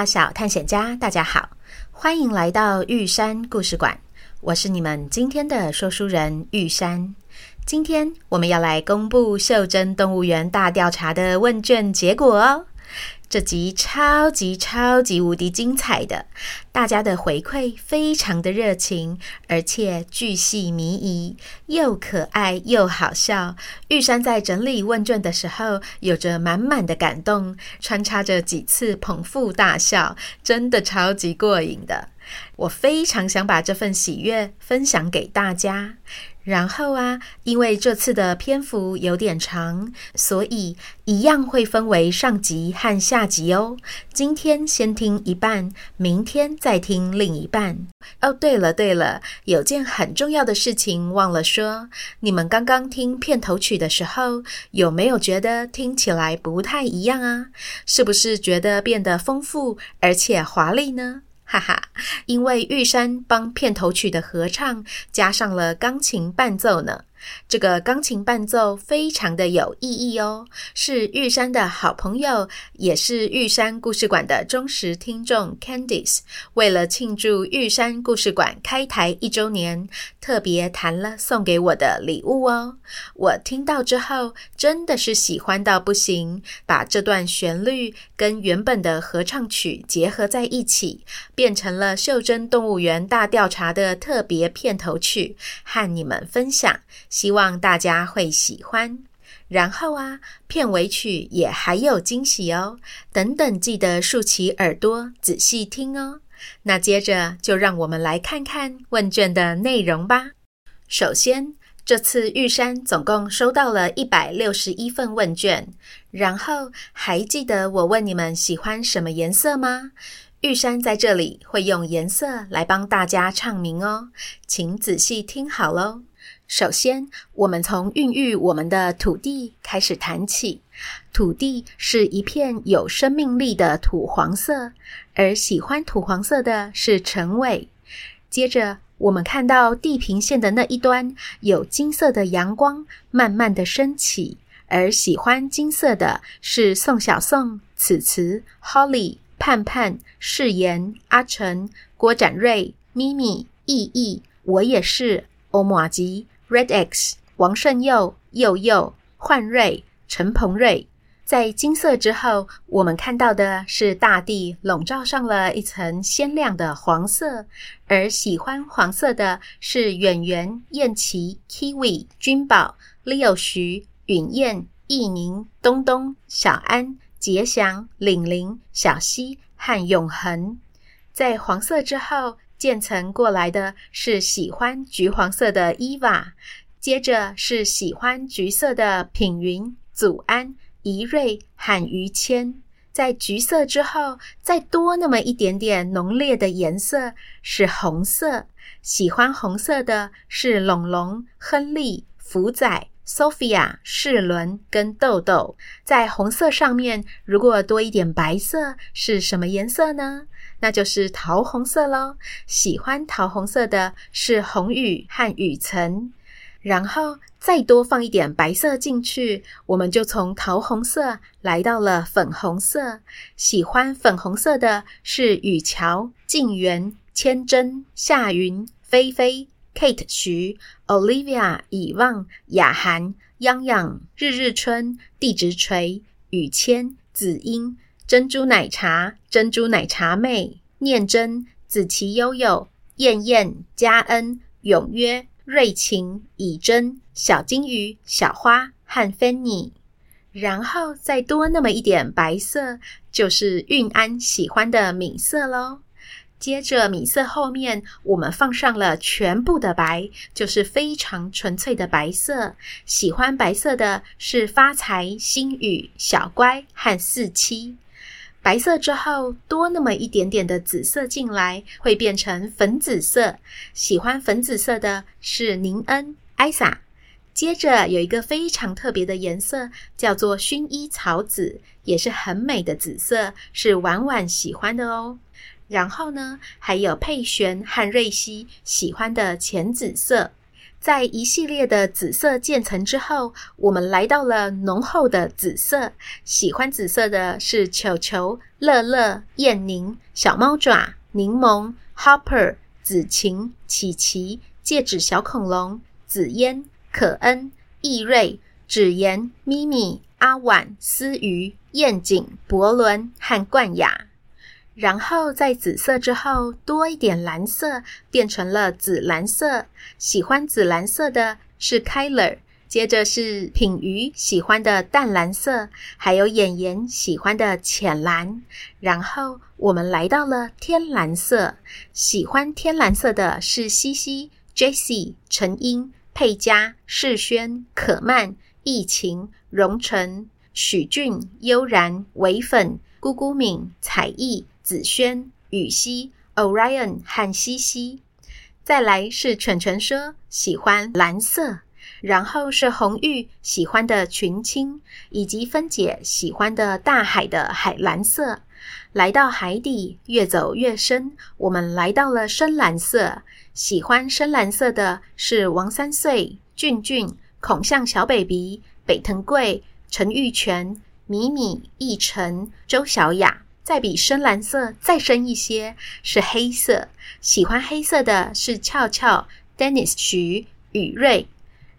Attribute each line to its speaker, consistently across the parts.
Speaker 1: 大小探险家，大家好，欢迎来到玉山故事馆。我是你们今天的说书人玉山。今天我们要来公布袖珍动物园大调查的问卷结果哦。这集超级超级无敌精彩的，大家的回馈非常的热情，而且巨细靡遗，又可爱又好笑。玉山在整理问卷的时候，有着满满的感动，穿插着几次捧腹大笑，真的超级过瘾的。我非常想把这份喜悦分享给大家。然后啊，因为这次的篇幅有点长，所以一样会分为上集和下集哦。今天先听一半，明天再听另一半。哦，对了对了，有件很重要的事情忘了说，你们刚刚听片头曲的时候，有没有觉得听起来不太一样啊？是不是觉得变得丰富而且华丽呢？哈哈，因为玉山帮片头曲的合唱加上了钢琴伴奏呢。这个钢琴伴奏非常的有意义哦，是玉山的好朋友，也是玉山故事馆的忠实听众 Candice，为了庆祝玉山故事馆开台一周年，特别弹了送给我的礼物哦。我听到之后真的是喜欢到不行，把这段旋律跟原本的合唱曲结合在一起，变成了袖珍动物园大调查的特别片头曲，和你们分享。希望大家会喜欢。然后啊，片尾曲也还有惊喜哦，等等记得竖起耳朵仔细听哦。那接着就让我们来看看问卷的内容吧。首先，这次玉山总共收到了一百六十一份问卷。然后，还记得我问你们喜欢什么颜色吗？玉山在这里会用颜色来帮大家唱名哦，请仔细听好喽。首先，我们从孕育我们的土地开始谈起。土地是一片有生命力的土黄色，而喜欢土黄色的是陈伟。接着，我们看到地平线的那一端有金色的阳光慢慢的升起，而喜欢金色的是宋小宋、此慈、Holly、盼盼、誓言、阿成、郭展瑞、咪咪、意意，我也是欧玛吉。Red X、王胜佑、佑佑、焕瑞、陈鹏瑞，在金色之后，我们看到的是大地笼罩上了一层鲜亮的黄色，而喜欢黄色的是远圆、燕琪、Kiwi、君宝、Leo、徐、允燕、易宁、东东、小安、杰祥、玲玲、小溪和永恒。在黄色之后。渐层过来的是喜欢橘黄色的伊娃，接着是喜欢橘色的品云、祖安、怡瑞和于谦。在橘色之后，再多那么一点点浓烈的颜色是红色，喜欢红色的是龙龙、亨利、福仔、Sophia、世伦跟豆豆。在红色上面，如果多一点白色，是什么颜色呢？那就是桃红色喽。喜欢桃红色的是红雨和雨晨，然后再多放一点白色进去，我们就从桃红色来到了粉红色。喜欢粉红色的是雨乔、静媛、千真、夏云、菲菲、Kate、徐、Olivia、以望、雅涵、央央、日日春、地直锤、雨谦、子英。珍珠奶茶、珍珠奶茶妹、念真、子琪、悠悠、燕燕、嘉恩、永约、瑞晴、以真、小金鱼、小花和芬妮，然后再多那么一点白色，就是韵安喜欢的米色喽。接着米色后面，我们放上了全部的白，就是非常纯粹的白色。喜欢白色的是发财、星宇、小乖和四七。白色之后多那么一点点的紫色进来，会变成粉紫色。喜欢粉紫色的是宁恩、艾莎。接着有一个非常特别的颜色，叫做薰衣草紫，也是很美的紫色，是婉婉喜欢的哦。然后呢，还有佩璇和瑞希喜欢的浅紫色。在一系列的紫色渐层之后，我们来到了浓厚的紫色。喜欢紫色的是球球、乐乐、燕宁、小猫爪、柠檬、Hopper、紫晴、琪琪、戒指小恐龙、紫嫣、可恩、易瑞、芷妍、咪咪、阿婉、思瑜、燕景、博伦和冠雅。然后在紫色之后多一点蓝色，变成了紫蓝色。喜欢紫蓝色的是 Kyler，接着是品瑜喜欢的淡蓝色，还有妍妍喜欢的浅蓝。然后我们来到了天蓝色，喜欢天蓝色的是西西、Jessie、陈英、佩佳、世轩、可曼、易晴、荣晨、许俊、悠然、唯粉、姑姑敏、彩艺。子轩、雨熙、Orion 和西西，再来是纯纯说喜欢蓝色，然后是红玉喜欢的群青，以及芬姐喜欢的大海的海蓝色。来到海底，越走越深，我们来到了深蓝色。喜欢深蓝色的是王三岁、俊俊、孔向小 baby、北藤贵、陈玉泉、米米、易晨、周小雅。再比深蓝色再深一些是黑色，喜欢黑色的是俏俏、Dennis、徐、宇瑞。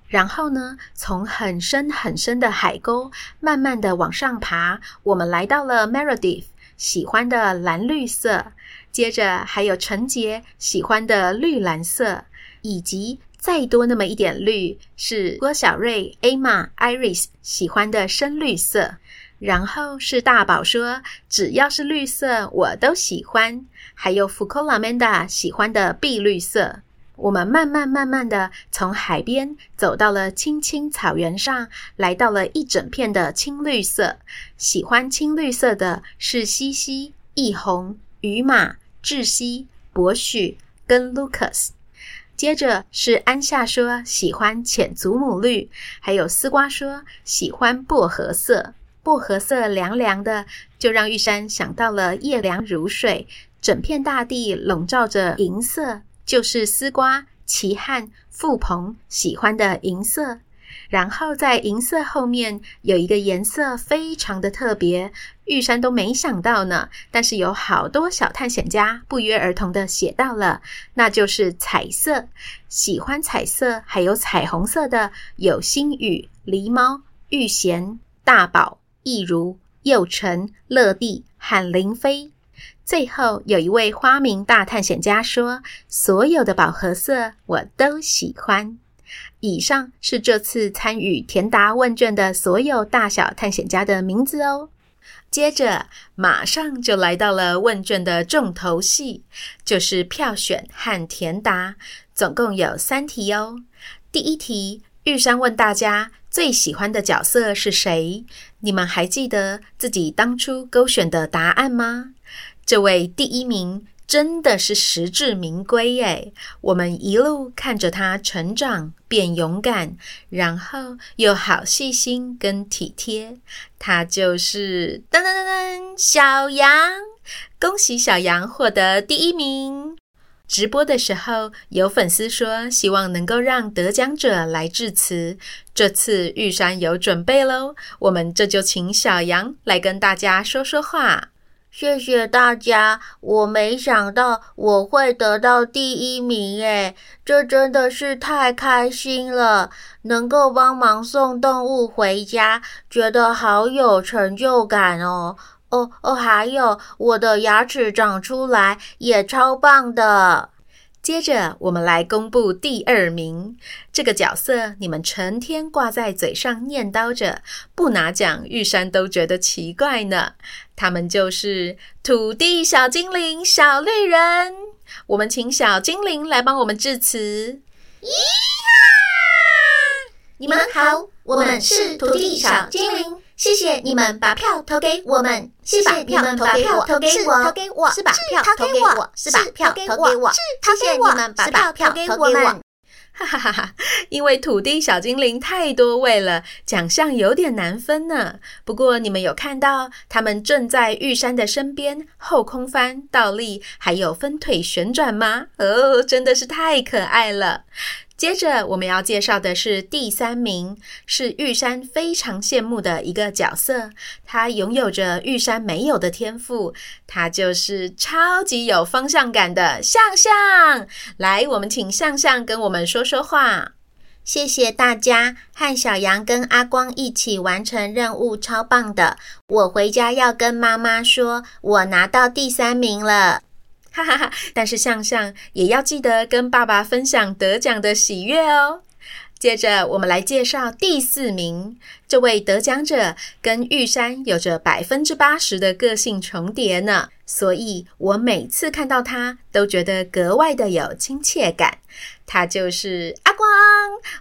Speaker 1: 然后呢，从很深很深的海沟慢慢的往上爬，我们来到了 Meredith 喜欢的蓝绿色，接着还有陈杰喜欢的绿蓝色，以及再多那么一点绿是郭小瑞、Emma、Iris 喜欢的深绿色。然后是大宝说：“只要是绿色，我都喜欢。”还有福克拉曼达喜欢的碧绿色。我们慢慢慢慢的从海边走到了青青草原上，来到了一整片的青绿色。喜欢青绿色的是西西、易红、于马、智熙、博许跟 Lucas。接着是安夏说喜欢浅祖母绿，还有丝瓜说喜欢薄荷色。薄荷色凉凉的，就让玉山想到了夜凉如水，整片大地笼罩着银色，就是丝瓜、奇汉、富鹏喜欢的银色。然后在银色后面有一个颜色非常的特别，玉山都没想到呢。但是有好多小探险家不约而同的写到了，那就是彩色。喜欢彩色还有彩虹色的有星宇、狸猫、玉贤、大宝。亦如、佑成、乐蒂和林飞。最后有一位花名大探险家说：“所有的宝盒色我都喜欢。”以上是这次参与填答问卷的所有大小探险家的名字哦。接着马上就来到了问卷的重头戏，就是票选和填答，总共有三题哦。第一题，玉山问大家最喜欢的角色是谁？你们还记得自己当初勾选的答案吗？这位第一名真的是实至名归耶！我们一路看着他成长变勇敢，然后又好细心跟体贴，他就是噔噔噔噔小羊！恭喜小羊获得第一名！直播的时候，有粉丝说希望能够让得奖者来致辞。这次玉山有准备喽，我们这就请小羊来跟大家说说话。
Speaker 2: 谢谢大家，我没想到我会得到第一名诶，这真的是太开心了！能够帮忙送动物回家，觉得好有成就感哦。哦哦，还有我的牙齿长出来也超棒的。
Speaker 1: 接着我们来公布第二名，这个角色你们成天挂在嘴上念叨着，不拿奖玉山都觉得奇怪呢。他们就是土地小精灵小绿人，我们请小精灵来帮我们致辞。
Speaker 3: 咿哈！你们好，我们是土地小精灵。谢谢你们把票投给我们，谢谢你们把票投给我，投给我，是把票投给我，是把票投给我，谢谢你们把票投给我们。
Speaker 1: 哈哈哈哈！因为土地小精灵太多位了，奖项有点难分呢。不过你们有看到他们正在玉山的身边后空翻、倒立，还有分腿旋转吗？哦，真的是太可爱了。接着我们要介绍的是第三名，是玉山非常羡慕的一个角色，他拥有着玉山没有的天赋，他就是超级有方向感的向向。来，我们请向向跟我们说说话。
Speaker 2: 谢谢大家，和小羊跟阿光一起完成任务，超棒的！我回家要跟妈妈说，我拿到第三名了。
Speaker 1: 哈哈哈！但是向向也要记得跟爸爸分享得奖的喜悦哦。接着，我们来介绍第四名，这位得奖者跟玉山有着百分之八十的个性重叠呢，所以我每次看到他都觉得格外的有亲切感。他就是阿光，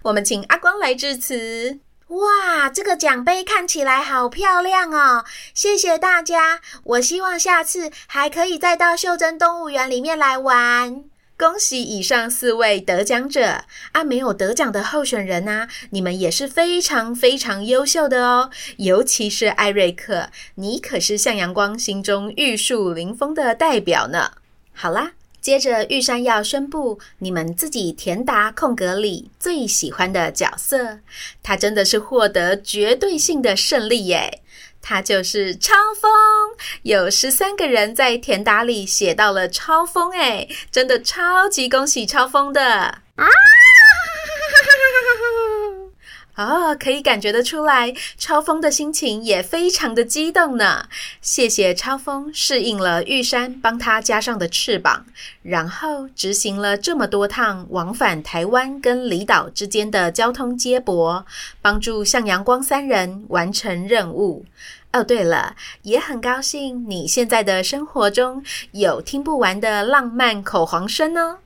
Speaker 1: 我们请阿光来致辞。
Speaker 3: 哇，这个奖杯看起来好漂亮哦！谢谢大家，我希望下次还可以再到袖珍动物园里面来玩。
Speaker 1: 恭喜以上四位得奖者啊！没有得奖的候选人啊，你们也是非常非常优秀的哦，尤其是艾瑞克，你可是向阳光心中玉树临风的代表呢。好啦。接着，玉山要宣布你们自己填答空格里最喜欢的角色，他真的是获得绝对性的胜利耶！他就是超风，有十三个人在填答里写到了超风，哎，真的超级恭喜超风的啊！哈哈哈哈哈哈哦，可以感觉得出来，超风的心情也非常的激动呢。谢谢超风适应了玉山帮他加上的翅膀，然后执行了这么多趟往返台湾跟离岛之间的交通接驳，帮助向阳光三人完成任务。哦，对了，也很高兴你现在的生活中有听不完的浪漫口黄声哦。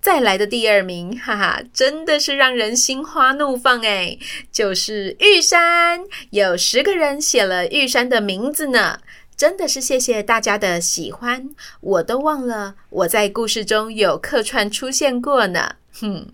Speaker 1: 再来的第二名，哈哈，真的是让人心花怒放诶，就是玉山，有十个人写了玉山的名字呢，真的是谢谢大家的喜欢，我都忘了我在故事中有客串出现过呢。哼，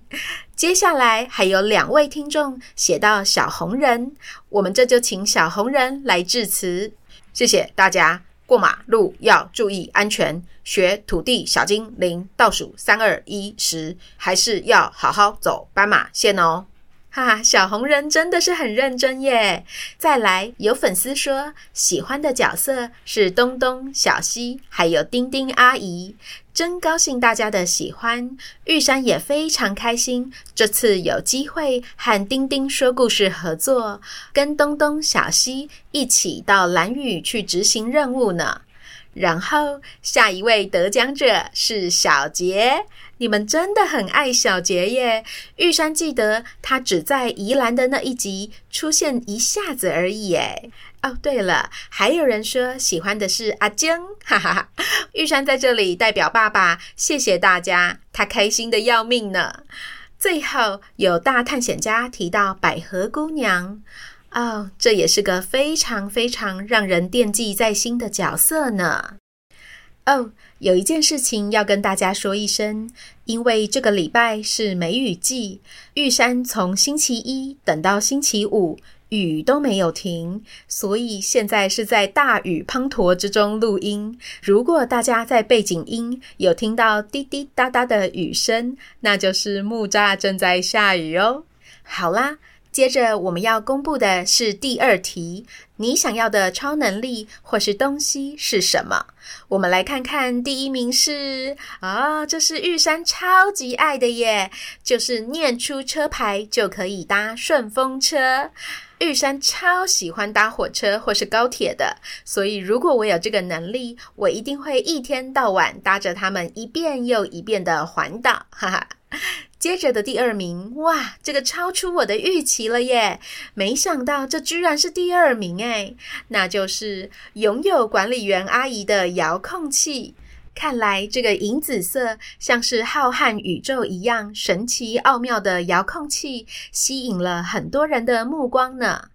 Speaker 1: 接下来还有两位听众写到小红人，我们这就请小红人来致辞，谢谢大家。过马路要注意安全，学土地小精灵倒数三二一时，还是要好好走斑马线哦。哈哈，小红人真的是很认真耶！再来，有粉丝说喜欢的角色是东东、小西，还有丁丁阿姨。真高兴大家的喜欢，玉山也非常开心。这次有机会和丁丁说故事合作，跟东东、小西一起到蓝雨去执行任务呢。然后下一位得奖者是小杰，你们真的很爱小杰耶！玉山记得他只在宜兰的那一集出现一下子而已耶。哦，对了，还有人说喜欢的是阿晶，哈哈哈！玉山在这里代表爸爸，谢谢大家，他开心的要命呢。最后有大探险家提到百合姑娘，哦，这也是个非常非常让人惦记在心的角色呢。哦，有一件事情要跟大家说一声，因为这个礼拜是梅雨季，玉山从星期一等到星期五。雨都没有停，所以现在是在大雨滂沱之中录音。如果大家在背景音有听到滴滴答答的雨声，那就是木栅正在下雨哦。好啦，接着我们要公布的是第二题。你想要的超能力或是东西是什么？我们来看看，第一名是啊、这是玉山超级爱的耶，就是念出车牌就可以搭顺风车。玉山超喜欢搭火车或是高铁的，所以如果我有这个能力，我一定会一天到晚搭着他们一遍又一遍的环岛，哈哈。接着的第二名，哇，这个超出我的预期了耶！没想到这居然是第二名诶，那就是拥有管理员阿姨的遥控器。看来这个银紫色像是浩瀚宇宙一样神奇奥妙的遥控器，吸引了很多人的目光呢。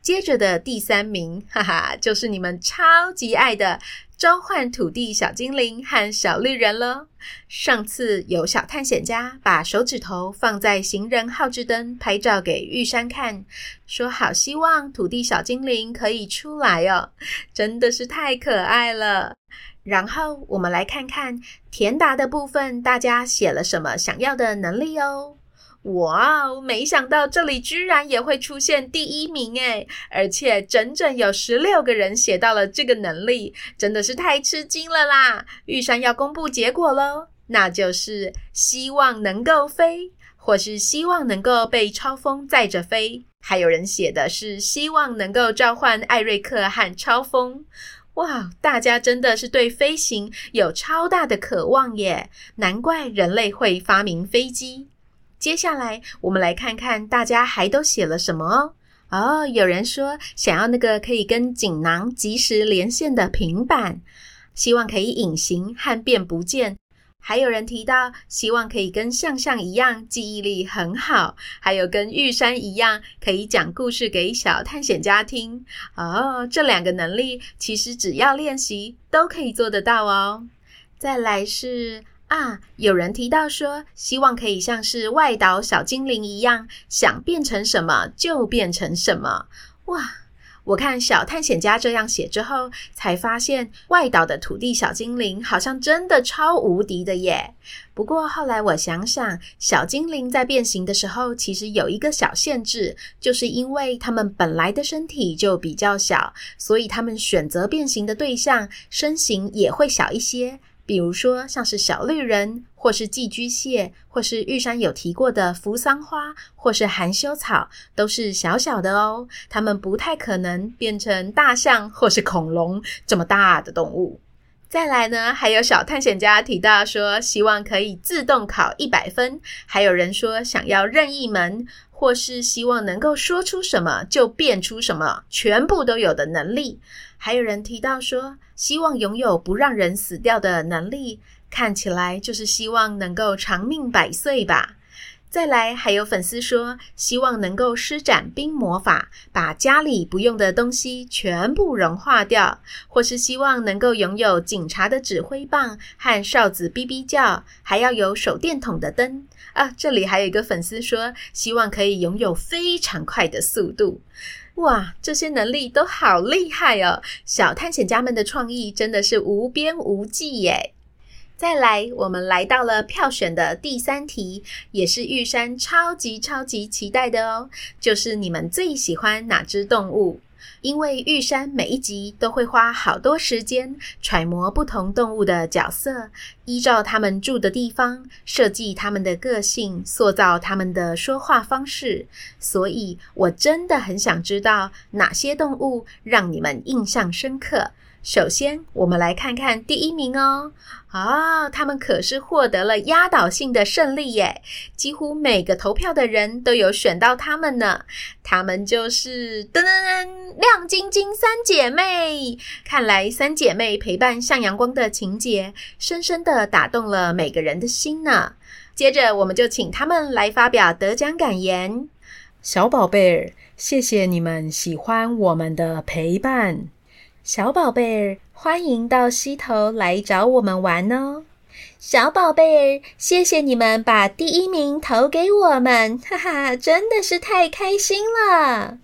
Speaker 1: 接着的第三名，哈哈，就是你们超级爱的。召唤土地小精灵和小绿人了。上次有小探险家把手指头放在行人号志灯拍照给玉山看，说好希望土地小精灵可以出来哦，真的是太可爱了。然后我们来看看填答的部分，大家写了什么想要的能力哦。哇哦，没想到这里居然也会出现第一名诶，而且整整有十六个人写到了这个能力，真的是太吃惊了啦！玉山要公布结果喽，那就是希望能够飞，或是希望能够被超风载着飞，还有人写的是希望能够召唤艾瑞克和超风。哇，大家真的是对飞行有超大的渴望耶！难怪人类会发明飞机。接下来，我们来看看大家还都写了什么哦。哦，有人说想要那个可以跟锦囊即时连线的平板，希望可以隐形和变不见。还有人提到希望可以跟向向一样记忆力很好，还有跟玉山一样可以讲故事给小探险家听。哦，这两个能力其实只要练习都可以做得到哦。再来是。啊，有人提到说，希望可以像是外岛小精灵一样，想变成什么就变成什么。哇，我看小探险家这样写之后，才发现外岛的土地小精灵好像真的超无敌的耶。不过后来我想想，小精灵在变形的时候，其实有一个小限制，就是因为他们本来的身体就比较小，所以他们选择变形的对象身形也会小一些。比如说，像是小绿人，或是寄居蟹，或是玉山有提过的扶桑花，或是含羞草，都是小小的哦。它们不太可能变成大象或是恐龙这么大的动物。再来呢，还有小探险家提到说，希望可以自动考一百分，还有人说想要任意门，或是希望能够说出什么就变出什么，全部都有的能力。还有人提到说，希望拥有不让人死掉的能力，看起来就是希望能够长命百岁吧。再来，还有粉丝说，希望能够施展冰魔法，把家里不用的东西全部融化掉，或是希望能够拥有警察的指挥棒和哨子哔哔叫，还要有手电筒的灯。啊，这里还有一个粉丝说，希望可以拥有非常快的速度。哇，这些能力都好厉害哦！小探险家们的创意真的是无边无际耶！再来，我们来到了票选的第三题，也是玉山超级超级期待的哦，就是你们最喜欢哪只动物？因为玉山每一集都会花好多时间揣摩不同动物的角色，依照他们住的地方设计他们的个性，塑造他们的说话方式。所以我真的很想知道哪些动物让你们印象深刻。首先，我们来看看第一名哦。啊、他们可是获得了压倒性的胜利耶！几乎每个投票的人都有选到他们呢。他们就是噔噔噔，亮晶晶三姐妹。看来三姐妹陪伴向阳光的情节，深深的打动了每个人的心呢。接着，我们就请他们来发表得奖感言。
Speaker 4: 小宝贝儿，谢谢你们喜欢我们的陪伴。
Speaker 1: 小宝贝儿，欢迎到溪头来找我们玩哦！
Speaker 3: 小宝贝儿，谢谢你们把第一名投给我们，哈哈，真的是太开心了！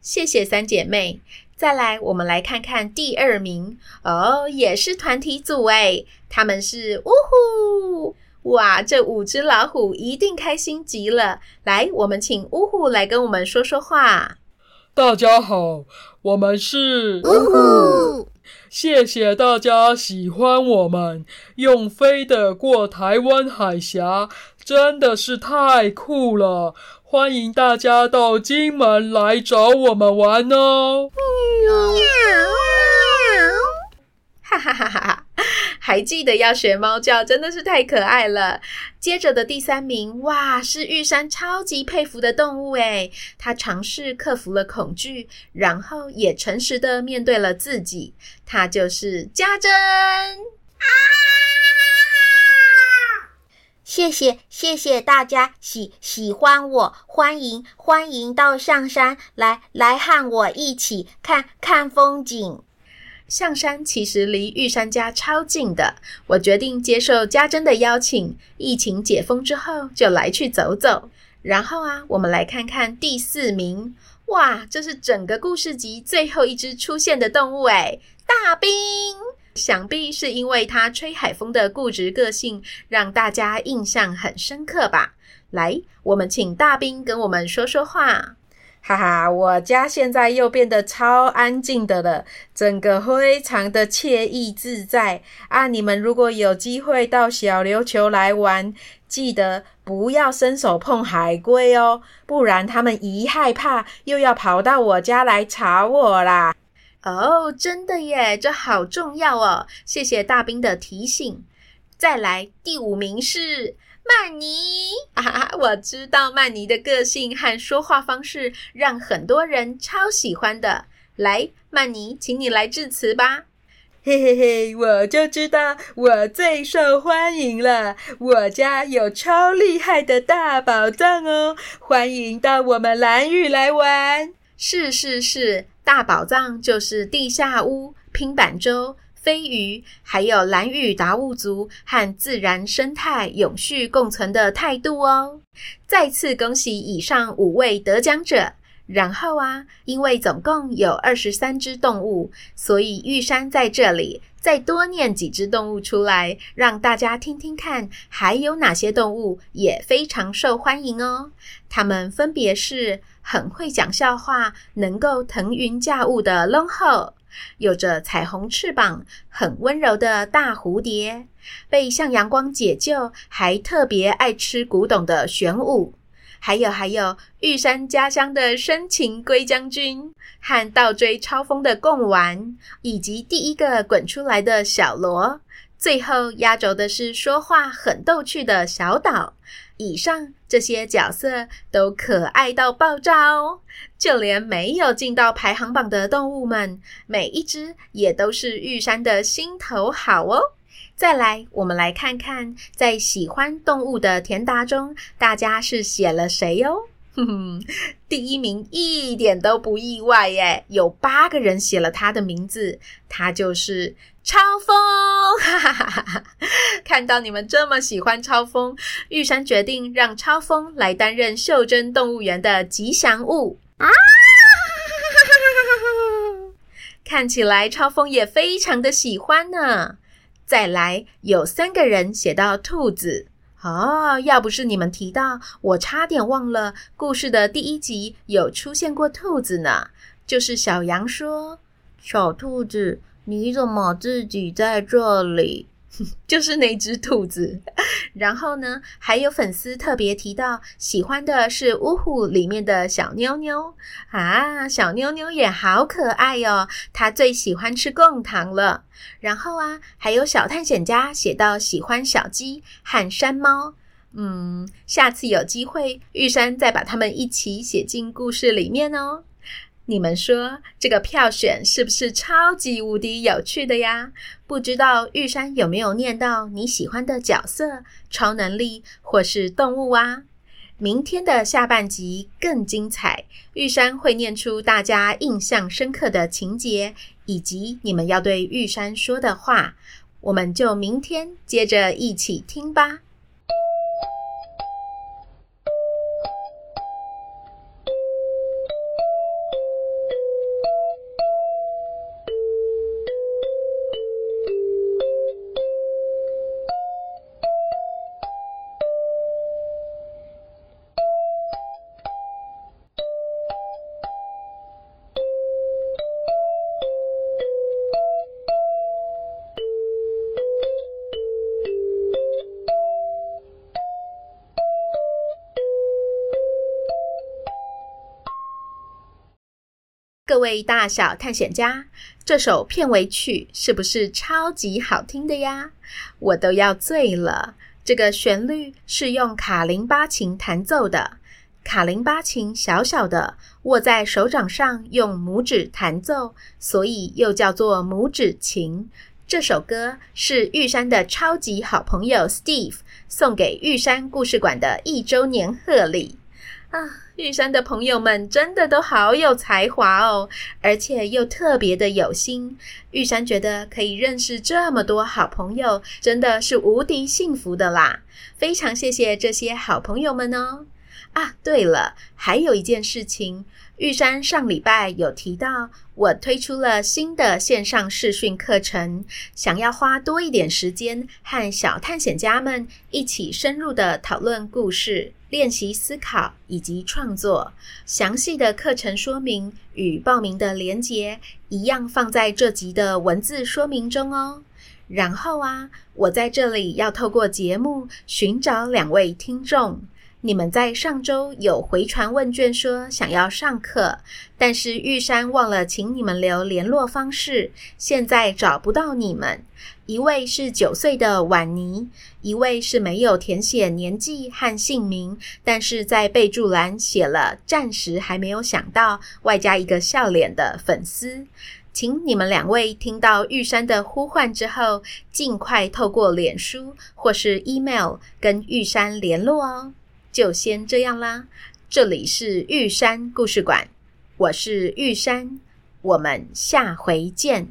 Speaker 1: 谢谢三姐妹。再来，我们来看看第二名哦，也是团体组诶，他们是呜呼！哇，这五只老虎一定开心极了。来，我们请呜呼来跟我们说说话。
Speaker 5: 大家好，我们是
Speaker 3: 呜呼！
Speaker 5: 谢谢大家喜欢我们，用飞的过台湾海峡，真的是太酷了！欢迎大家到金门来找我们玩哦！喵
Speaker 1: 哈哈哈哈哈！还记得要学猫叫，真的是太可爱了。接着的第三名，哇，是玉山超级佩服的动物诶，它尝试克服了恐惧，然后也诚实的面对了自己。它就是家珍啊！
Speaker 3: 谢谢谢谢大家喜喜欢我，欢迎欢迎到象山来来和我一起看看风景。
Speaker 1: 象山其实离玉山家超近的，我决定接受家珍的邀请，疫情解封之后就来去走走。然后啊，我们来看看第四名，哇，这是整个故事集最后一只出现的动物诶，大兵！想必是因为他吹海风的固执个性，让大家印象很深刻吧。来，我们请大兵跟我们说说话。
Speaker 4: 哈哈，我家现在又变得超安静的了，整个非常的惬意自在啊！你们如果有机会到小琉球来玩，记得不要伸手碰海龟哦，不然他们一害怕又要跑到我家来吵我啦。
Speaker 1: 哦，真的耶，这好重要哦！谢谢大兵的提醒。再来，第五名是。曼尼啊，我知道曼尼的个性和说话方式让很多人超喜欢的。来，曼尼，请你来致辞吧。
Speaker 4: 嘿嘿嘿，我就知道我最受欢迎了。我家有超厉害的大宝藏哦，欢迎到我们蓝玉来玩。
Speaker 1: 是是是，大宝藏就是地下屋、拼板舟。飞鱼，还有蓝屿达悟族和自然生态永续共存的态度哦！再次恭喜以上五位得奖者。然后啊，因为总共有二十三只动物，所以玉山在这里再多念几只动物出来，让大家听听看，还有哪些动物也非常受欢迎哦。它们分别是很会讲笑话、能够腾云驾雾的龙后。有着彩虹翅膀、很温柔的大蝴蝶，被向阳光解救，还特别爱吃古董的玄武，还有还有玉山家乡的深情龟将军，和倒追超风的贡丸，以及第一个滚出来的小罗，最后压轴的是说话很逗趣的小岛。以上这些角色都可爱到爆炸哦！就连没有进到排行榜的动物们，每一只也都是玉山的心头好哦。再来，我们来看看在喜欢动物的填答中，大家是写了谁哦？哼哼，第一名一点都不意外耶，有八个人写了他的名字，他就是。超风，哈哈哈哈！看到你们这么喜欢超风，玉山决定让超风来担任袖珍动物园的吉祥物啊！看起来超风也非常的喜欢呢。再来，有三个人写到兔子哦，要不是你们提到，我差点忘了故事的第一集有出现过兔子呢。就是小羊说：“小兔子。”你怎么自己在这里？就是那只兔子。然后呢，还有粉丝特别提到，喜欢的是呜呼里面的小妞妞啊，小妞妞也好可爱哦，她最喜欢吃贡糖了。然后啊，还有小探险家写到喜欢小鸡和山猫。嗯，下次有机会，玉山再把他们一起写进故事里面哦。你们说这个票选是不是超级无敌有趣的呀？不知道玉山有没有念到你喜欢的角色、超能力或是动物啊？明天的下半集更精彩，玉山会念出大家印象深刻的情节，以及你们要对玉山说的话。我们就明天接着一起听吧。位大小探险家，这首片尾曲是不是超级好听的呀？我都要醉了。这个旋律是用卡林巴琴弹奏的，卡林巴琴小小的，握在手掌上，用拇指弹奏，所以又叫做拇指琴。这首歌是玉山的超级好朋友 Steve 送给玉山故事馆的一周年贺礼。啊，玉山的朋友们真的都好有才华哦，而且又特别的有心。玉山觉得可以认识这么多好朋友，真的是无敌幸福的啦！非常谢谢这些好朋友们哦。啊，对了，还有一件事情，玉山上礼拜有提到，我推出了新的线上视讯课程，想要花多一点时间和小探险家们一起深入的讨论故事、练习思考以及创作。详细的课程说明与报名的连结一样放在这集的文字说明中哦。然后啊，我在这里要透过节目寻找两位听众。你们在上周有回传问卷说想要上课，但是玉山忘了请你们留联络方式，现在找不到你们。一位是九岁的婉妮，一位是没有填写年纪和姓名，但是在备注栏写了暂时还没有想到，外加一个笑脸的粉丝。请你们两位听到玉山的呼唤之后，尽快透过脸书或是 email 跟玉山联络哦。就先这样啦，这里是玉山故事馆，我是玉山，我们下回见。